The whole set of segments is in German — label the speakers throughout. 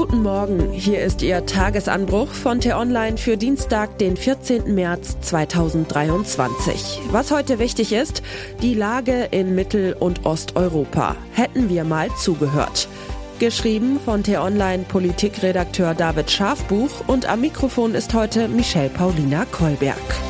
Speaker 1: Guten Morgen, hier ist Ihr Tagesanbruch von T-Online für Dienstag, den 14. März 2023. Was heute wichtig ist, die Lage in Mittel- und Osteuropa. Hätten wir mal zugehört. Geschrieben von T-Online Politikredakteur David Schafbuch und am Mikrofon ist heute Michelle Paulina Kolberg.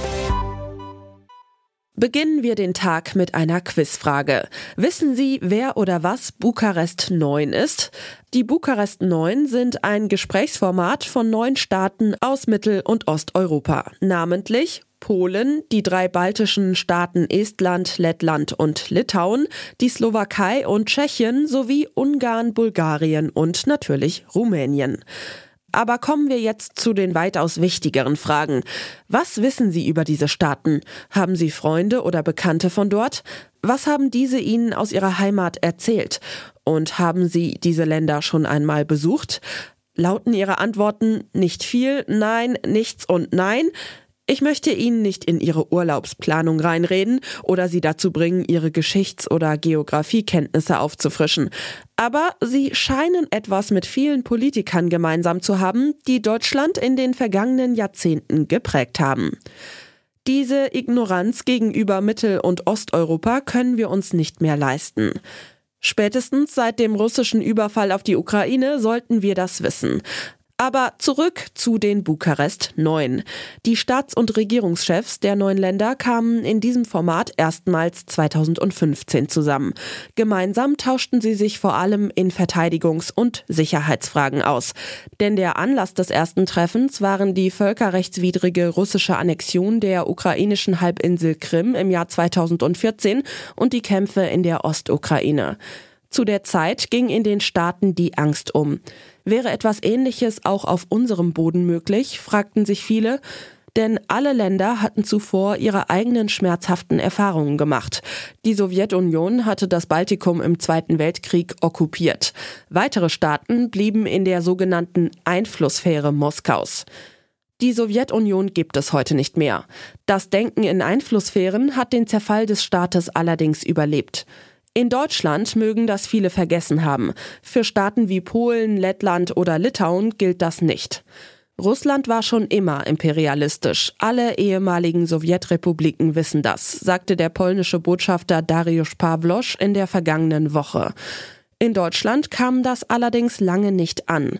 Speaker 1: Beginnen wir den Tag mit einer Quizfrage. Wissen Sie, wer oder was Bukarest 9 ist? Die Bukarest 9 sind ein Gesprächsformat von neun Staaten aus Mittel- und Osteuropa, namentlich Polen, die drei baltischen Staaten Estland, Lettland und Litauen, die Slowakei und Tschechien sowie Ungarn, Bulgarien und natürlich Rumänien. Aber kommen wir jetzt zu den weitaus wichtigeren Fragen. Was wissen Sie über diese Staaten? Haben Sie Freunde oder Bekannte von dort? Was haben diese Ihnen aus Ihrer Heimat erzählt? Und haben Sie diese Länder schon einmal besucht? Lauten Ihre Antworten nicht viel, nein, nichts und nein? Ich möchte Ihnen nicht in Ihre Urlaubsplanung reinreden oder Sie dazu bringen, Ihre Geschichts- oder Geografiekenntnisse aufzufrischen. Aber Sie scheinen etwas mit vielen Politikern gemeinsam zu haben, die Deutschland in den vergangenen Jahrzehnten geprägt haben. Diese Ignoranz gegenüber Mittel- und Osteuropa können wir uns nicht mehr leisten. Spätestens seit dem russischen Überfall auf die Ukraine sollten wir das wissen. Aber zurück zu den Bukarest 9. Die Staats- und Regierungschefs der neuen Länder kamen in diesem Format erstmals 2015 zusammen. Gemeinsam tauschten sie sich vor allem in Verteidigungs- und Sicherheitsfragen aus. Denn der Anlass des ersten Treffens waren die völkerrechtswidrige russische Annexion der ukrainischen Halbinsel Krim im Jahr 2014 und die Kämpfe in der Ostukraine. Zu der Zeit ging in den Staaten die Angst um. Wäre etwas Ähnliches auch auf unserem Boden möglich, fragten sich viele, denn alle Länder hatten zuvor ihre eigenen schmerzhaften Erfahrungen gemacht. Die Sowjetunion hatte das Baltikum im Zweiten Weltkrieg okkupiert. Weitere Staaten blieben in der sogenannten Einflusssphäre Moskaus. Die Sowjetunion gibt es heute nicht mehr. Das Denken in Einflusssphären hat den Zerfall des Staates allerdings überlebt. In Deutschland mögen das viele vergessen haben. Für Staaten wie Polen, Lettland oder Litauen gilt das nicht. Russland war schon immer imperialistisch. Alle ehemaligen Sowjetrepubliken wissen das, sagte der polnische Botschafter Dariusz Pawlosz in der vergangenen Woche. In Deutschland kam das allerdings lange nicht an.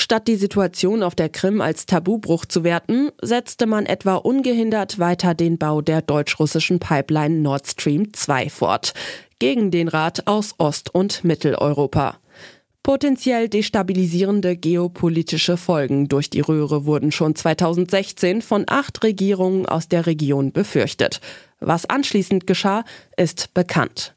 Speaker 1: Statt die Situation auf der Krim als Tabubruch zu werten, setzte man etwa ungehindert weiter den Bau der deutsch-russischen Pipeline Nord Stream 2 fort gegen den Rat aus Ost- und Mitteleuropa. Potenziell destabilisierende geopolitische Folgen durch die Röhre wurden schon 2016 von acht Regierungen aus der Region befürchtet. Was anschließend geschah, ist bekannt.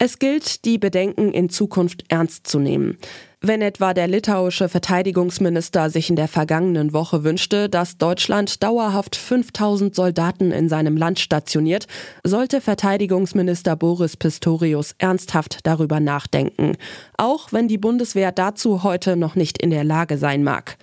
Speaker 1: Es gilt, die Bedenken in Zukunft ernst zu nehmen. Wenn etwa der litauische Verteidigungsminister sich in der vergangenen Woche wünschte, dass Deutschland dauerhaft 5000 Soldaten in seinem Land stationiert, sollte Verteidigungsminister Boris Pistorius ernsthaft darüber nachdenken, auch wenn die Bundeswehr dazu heute noch nicht in der Lage sein mag.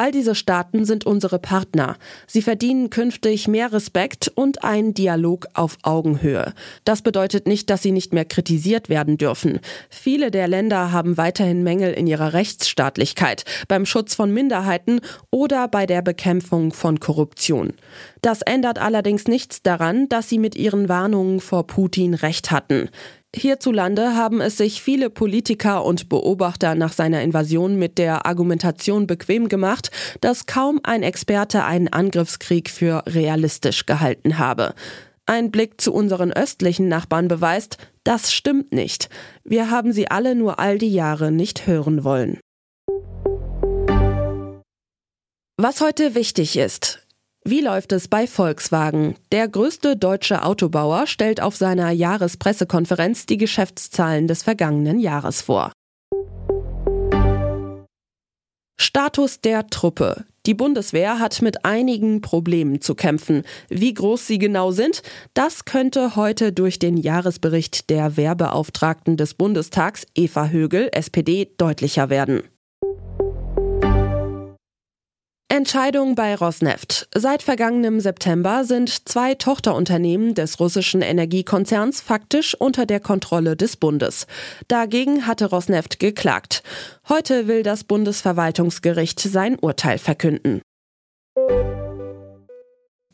Speaker 1: All diese Staaten sind unsere Partner. Sie verdienen künftig mehr Respekt und einen Dialog auf Augenhöhe. Das bedeutet nicht, dass sie nicht mehr kritisiert werden dürfen. Viele der Länder haben weiterhin Mängel in ihrer Rechtsstaatlichkeit, beim Schutz von Minderheiten oder bei der Bekämpfung von Korruption. Das ändert allerdings nichts daran, dass sie mit ihren Warnungen vor Putin recht hatten. Hierzulande haben es sich viele Politiker und Beobachter nach seiner Invasion mit der Argumentation bequem gemacht, dass kaum ein Experte einen Angriffskrieg für realistisch gehalten habe. Ein Blick zu unseren östlichen Nachbarn beweist, das stimmt nicht. Wir haben sie alle nur all die Jahre nicht hören wollen. Was heute wichtig ist. Wie läuft es bei Volkswagen? Der größte deutsche Autobauer stellt auf seiner Jahrespressekonferenz die Geschäftszahlen des vergangenen Jahres vor. Status der Truppe. Die Bundeswehr hat mit einigen Problemen zu kämpfen. Wie groß sie genau sind, das könnte heute durch den Jahresbericht der Wehrbeauftragten des Bundestags Eva Högel, SPD, deutlicher werden. Entscheidung bei Rosneft. Seit vergangenem September sind zwei Tochterunternehmen des russischen Energiekonzerns faktisch unter der Kontrolle des Bundes. Dagegen hatte Rosneft geklagt. Heute will das Bundesverwaltungsgericht sein Urteil verkünden.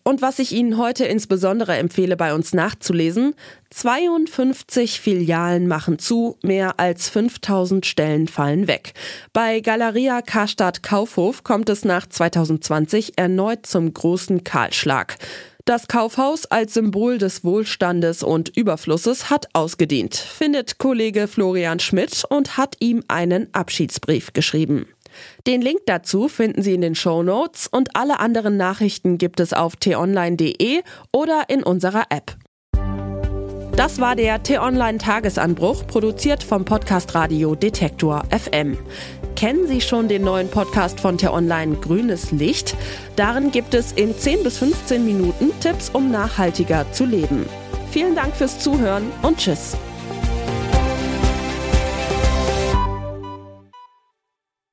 Speaker 1: Und was ich Ihnen heute insbesondere empfehle, bei uns nachzulesen, 52 Filialen machen zu, mehr als 5000 Stellen fallen weg. Bei Galeria Karstadt Kaufhof kommt es nach 2020 erneut zum großen Kahlschlag. Das Kaufhaus als Symbol des Wohlstandes und Überflusses hat ausgedient, findet Kollege Florian Schmidt und hat ihm einen Abschiedsbrief geschrieben. Den Link dazu finden Sie in den Show Notes und alle anderen Nachrichten gibt es auf t-online.de oder in unserer App. Das war der T-Online Tagesanbruch, produziert vom Podcast Radio Detektor FM. Kennen Sie schon den neuen Podcast von T-Online Grünes Licht? Darin gibt es in 10 bis 15 Minuten Tipps, um nachhaltiger zu leben. Vielen Dank fürs Zuhören und Tschüss.